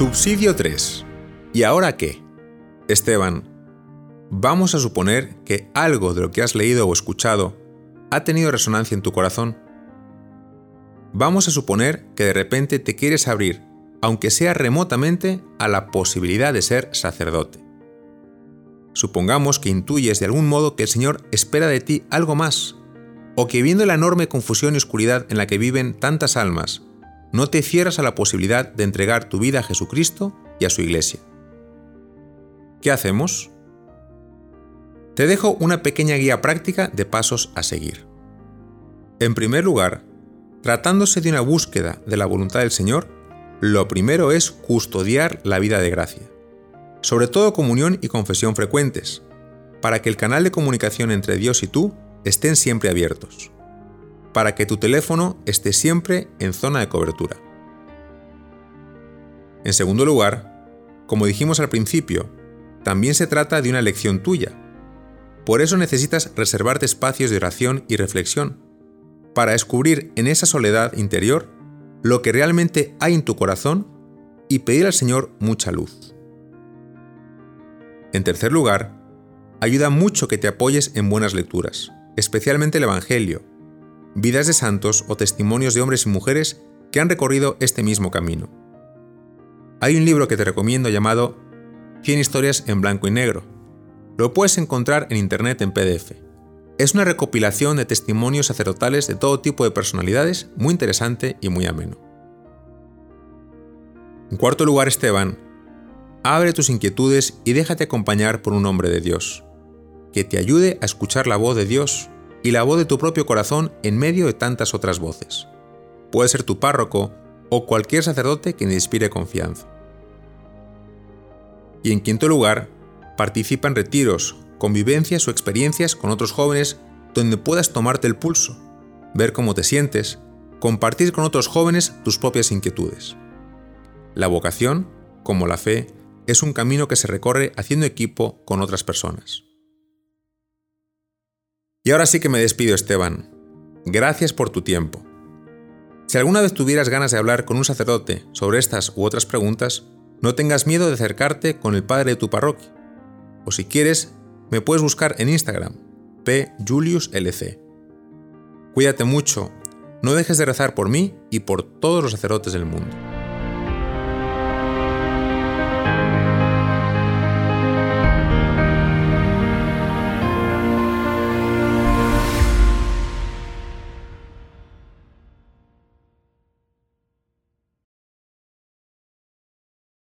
Subsidio 3. ¿Y ahora qué? Esteban, vamos a suponer que algo de lo que has leído o escuchado ha tenido resonancia en tu corazón. Vamos a suponer que de repente te quieres abrir, aunque sea remotamente, a la posibilidad de ser sacerdote. Supongamos que intuyes de algún modo que el Señor espera de ti algo más, o que viendo la enorme confusión y oscuridad en la que viven tantas almas, no te cierras a la posibilidad de entregar tu vida a Jesucristo y a su Iglesia. ¿Qué hacemos? Te dejo una pequeña guía práctica de pasos a seguir. En primer lugar, tratándose de una búsqueda de la voluntad del Señor, lo primero es custodiar la vida de gracia, sobre todo comunión y confesión frecuentes, para que el canal de comunicación entre Dios y tú estén siempre abiertos para que tu teléfono esté siempre en zona de cobertura. En segundo lugar, como dijimos al principio, también se trata de una elección tuya. Por eso necesitas reservarte espacios de oración y reflexión, para descubrir en esa soledad interior lo que realmente hay en tu corazón y pedir al Señor mucha luz. En tercer lugar, ayuda mucho que te apoyes en buenas lecturas, especialmente el Evangelio, vidas de santos o testimonios de hombres y mujeres que han recorrido este mismo camino. Hay un libro que te recomiendo llamado 100 historias en blanco y negro. Lo puedes encontrar en internet en PDF. Es una recopilación de testimonios sacerdotales de todo tipo de personalidades, muy interesante y muy ameno. En cuarto lugar, Esteban, abre tus inquietudes y déjate acompañar por un hombre de Dios, que te ayude a escuchar la voz de Dios y la voz de tu propio corazón en medio de tantas otras voces. Puede ser tu párroco o cualquier sacerdote que te inspire confianza. Y en quinto lugar, participa en retiros, convivencias o experiencias con otros jóvenes donde puedas tomarte el pulso, ver cómo te sientes, compartir con otros jóvenes tus propias inquietudes. La vocación, como la fe, es un camino que se recorre haciendo equipo con otras personas. Y ahora sí que me despido, Esteban. Gracias por tu tiempo. Si alguna vez tuvieras ganas de hablar con un sacerdote sobre estas u otras preguntas, no tengas miedo de acercarte con el padre de tu parroquia. O si quieres, me puedes buscar en Instagram, pjuliuslc. Cuídate mucho, no dejes de rezar por mí y por todos los sacerdotes del mundo.